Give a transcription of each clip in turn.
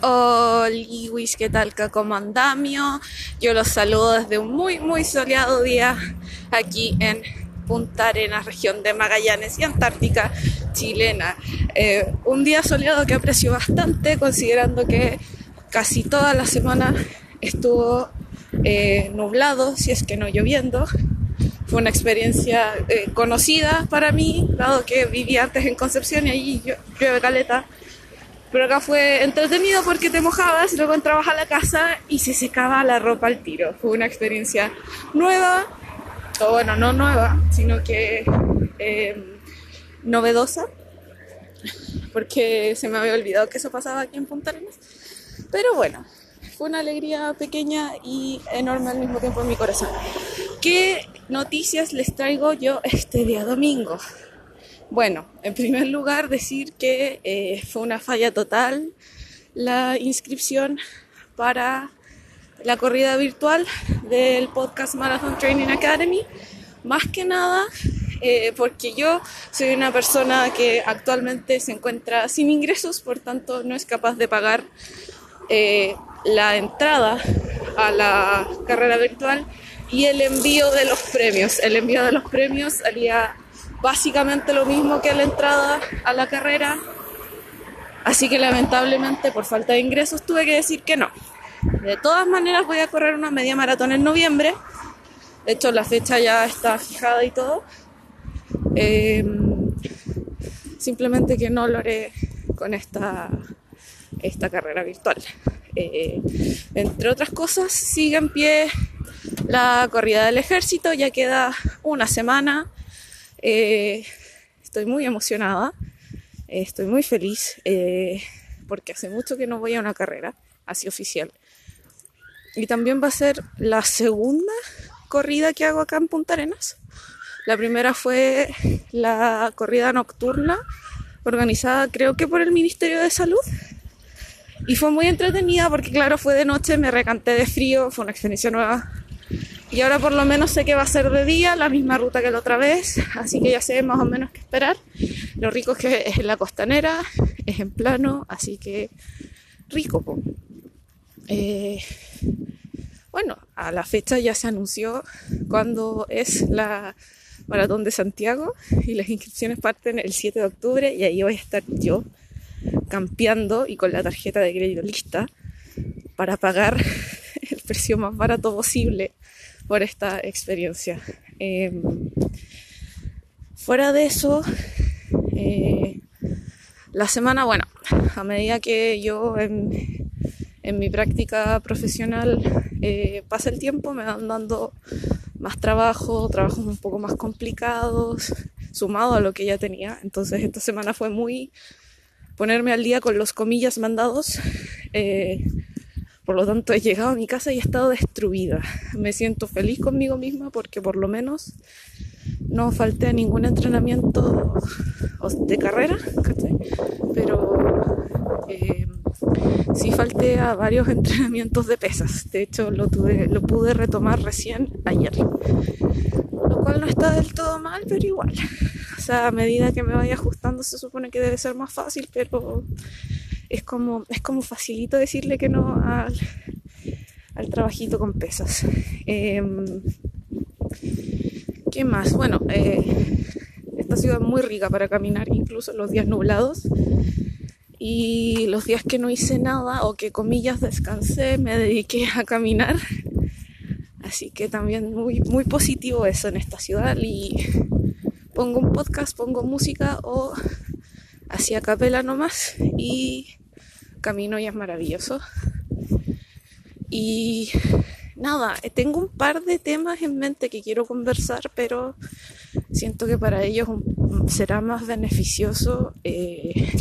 Hola, ¿qué tal? ¿Cómo andamio? Yo los saludo desde un muy, muy soleado día aquí en Punta Arenas, región de Magallanes y Antártica chilena. Eh, un día soleado que aprecio bastante, considerando que casi toda la semana estuvo eh, nublado, si es que no lloviendo. Fue una experiencia eh, conocida para mí, dado que vivía antes en Concepción y allí llueve caleta. Pero acá fue entretenido porque te mojabas, luego entrabas a la casa y se secaba la ropa al tiro. Fue una experiencia nueva, o bueno, no nueva, sino que eh, novedosa, porque se me había olvidado que eso pasaba aquí en Punta Arenas. Pero bueno, fue una alegría pequeña y enorme al mismo tiempo en mi corazón. ¿Qué noticias les traigo yo este día domingo? Bueno, en primer lugar decir que eh, fue una falla total la inscripción para la corrida virtual del podcast Marathon Training Academy. Más que nada eh, porque yo soy una persona que actualmente se encuentra sin ingresos, por tanto no es capaz de pagar eh, la entrada a la carrera virtual y el envío de los premios. El envío de los premios salía básicamente lo mismo que la entrada a la carrera, así que lamentablemente por falta de ingresos tuve que decir que no. De todas maneras voy a correr una media maratón en noviembre, de hecho la fecha ya está fijada y todo. Em, simplemente que no lo haré con esta, esta carrera virtual. Eh, entre otras cosas, sigue en pie la corrida del ejército, ya queda una semana. Eh, estoy muy emocionada, estoy muy feliz, eh, porque hace mucho que no voy a una carrera así oficial. Y también va a ser la segunda corrida que hago acá en Punta Arenas. La primera fue la corrida nocturna, organizada creo que por el Ministerio de Salud. Y fue muy entretenida porque claro, fue de noche, me recanté de frío, fue una experiencia nueva. Y ahora por lo menos sé que va a ser de día, la misma ruta que la otra vez, así que ya sé más o menos qué esperar. Lo rico es que es en la costanera, es en plano, así que rico. Eh, bueno, a la fecha ya se anunció cuándo es la Maratón de Santiago y las inscripciones parten el 7 de octubre y ahí voy a estar yo campeando y con la tarjeta de crédito lista para pagar precio más barato posible por esta experiencia. Em, fuera de eso, eh, la semana, bueno, a medida que yo en, en mi práctica profesional eh, pasa el tiempo, me van dando más trabajo, trabajos un poco más complicados, sumado a lo que ya tenía. Entonces esta semana fue muy ponerme al día con los comillas mandados. Eh, por lo tanto he llegado a mi casa y he estado destruida. Me siento feliz conmigo misma porque por lo menos no falté a ningún entrenamiento de carrera, pero eh, sí falté a varios entrenamientos de pesas. De hecho, lo, lo pude retomar recién ayer. Lo cual no está del todo mal, pero igual. O sea, a medida que me vaya ajustando se supone que debe ser más fácil, pero es como, es como facilito decirle que no al, al trabajito con pesas. Em, ¿Qué más? Bueno, eh, esta ciudad es muy rica para caminar, incluso los días nublados. Y los días que no hice nada o que comillas descansé, me dediqué a caminar. Así que también muy, muy positivo eso en esta ciudad. Y pongo un podcast, pongo música o hacia capela nomás y camino y es maravilloso. Y nada, tengo un par de temas en mente que quiero conversar, pero siento que para ellos será más beneficioso eh,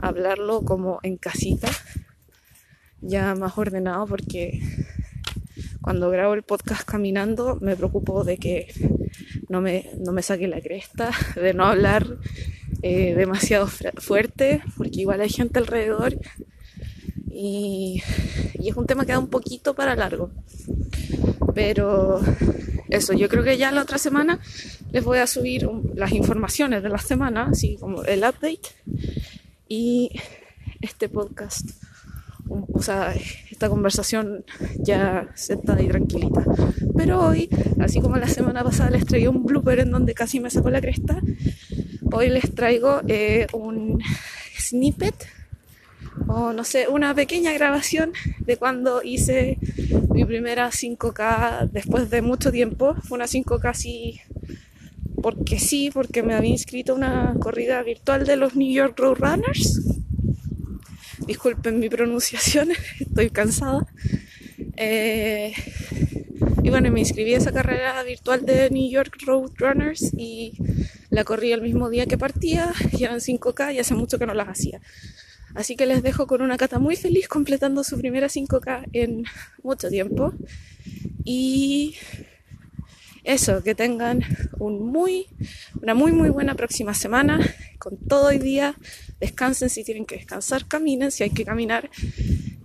hablarlo como en casita, ya más ordenado, porque cuando grabo el podcast caminando me preocupo de que no me, no me saque la cresta, de no hablar eh, demasiado fuerte, porque igual hay gente alrededor y, y, es un tema que da un poquito para largo. Pero eso, yo creo que ya la otra semana les voy a subir las informaciones de la semana, así como el update y este podcast o sea, esta conversación ya sentada y tranquilita. Pero hoy, así como la semana pasada les traía un blooper en donde casi me sacó la cresta, hoy les traigo eh, un snippet o no sé, una pequeña grabación de cuando hice mi primera 5K después de mucho tiempo. Fue una 5K así porque sí, porque me había inscrito una corrida virtual de los New York Road Runners. Disculpen mi pronunciación, estoy cansada. Eh, y bueno, me inscribí a esa carrera virtual de New York Road Runners y la corrí el mismo día que partía, y eran 5K y hace mucho que no las hacía. Así que les dejo con una cata muy feliz completando su primera 5K en mucho tiempo. Y eso, que tengan un muy, una muy muy buena próxima semana con todo hoy día. Descansen si tienen que descansar, caminen si hay que caminar.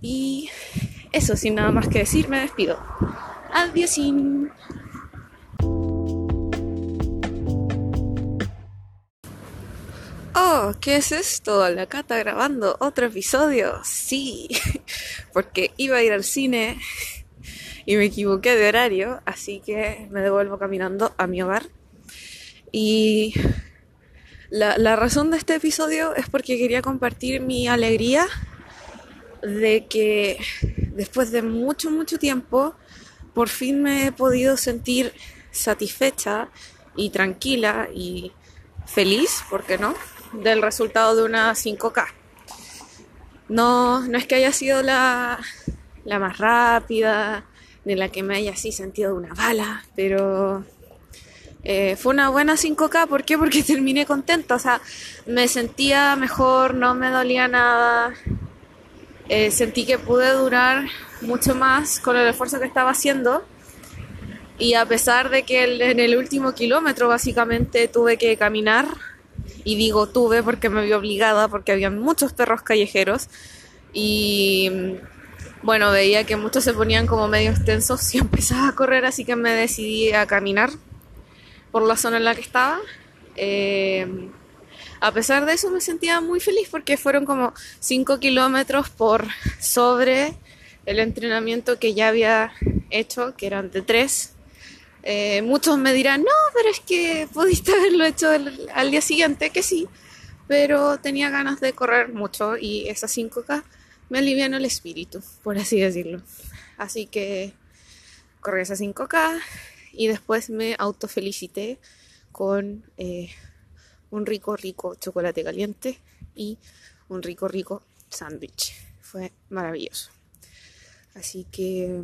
Y eso, sin nada más que decir, me despido. Adiós. ¿Qué es esto? La Cata grabando otro episodio. Sí, porque iba a ir al cine y me equivoqué de horario, así que me devuelvo caminando a mi hogar. Y la, la razón de este episodio es porque quería compartir mi alegría de que después de mucho, mucho tiempo, por fin me he podido sentir satisfecha y tranquila y feliz, ¿por qué no?, del resultado de una 5K. No, no es que haya sido la, la más rápida, ni la que me haya así sentido una bala, pero eh, fue una buena 5K. ¿Por qué? Porque terminé contenta. O sea, me sentía mejor, no me dolía nada. Eh, sentí que pude durar mucho más con el esfuerzo que estaba haciendo. Y a pesar de que en el último kilómetro básicamente tuve que caminar y digo tuve porque me vi obligada, porque había muchos perros callejeros y bueno, veía que muchos se ponían como medio extensos y empezaba a correr, así que me decidí a caminar por la zona en la que estaba. Eh, a pesar de eso me sentía muy feliz porque fueron como 5 kilómetros por sobre el entrenamiento que ya había hecho, que eran de 3 eh, muchos me dirán, no, pero es que pudiste haberlo hecho al día siguiente, que sí, pero tenía ganas de correr mucho y esas 5K me alivian el espíritu, por así decirlo. Así que corrí esas 5K y después me autofelicité con eh, un rico, rico chocolate caliente y un rico, rico sándwich. Fue maravilloso. Así que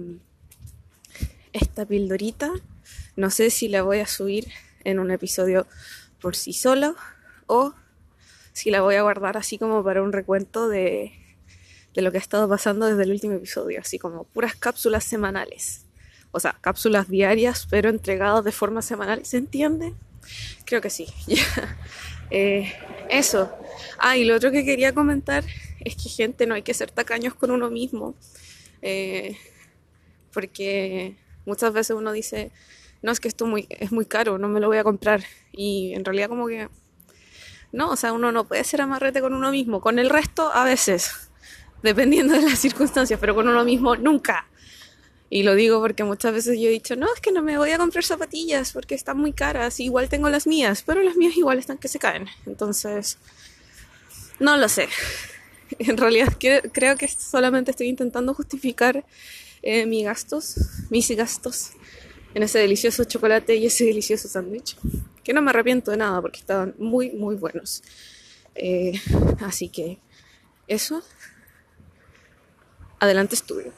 esta pildorita no sé si la voy a subir en un episodio por sí solo o si la voy a guardar así como para un recuento de, de lo que ha estado pasando desde el último episodio, así como puras cápsulas semanales. O sea, cápsulas diarias, pero entregadas de forma semanal. ¿Se entiende? Creo que sí. eh, eso. Ah, y lo otro que quería comentar es que, gente, no hay que ser tacaños con uno mismo. Eh, porque muchas veces uno dice, no, es que esto es muy caro, no me lo voy a comprar. Y en realidad como que, no, o sea, uno no puede ser amarrete con uno mismo, con el resto a veces, dependiendo de las circunstancias, pero con uno mismo nunca. Y lo digo porque muchas veces yo he dicho, no, es que no me voy a comprar zapatillas porque están muy caras, igual tengo las mías, pero las mías igual están que se caen. Entonces, no lo sé. En realidad creo que solamente estoy intentando justificar eh, mis gastos en ese delicioso chocolate y ese delicioso sándwich. Que no me arrepiento de nada porque estaban muy, muy buenos. Eh, así que eso. Adelante estudio.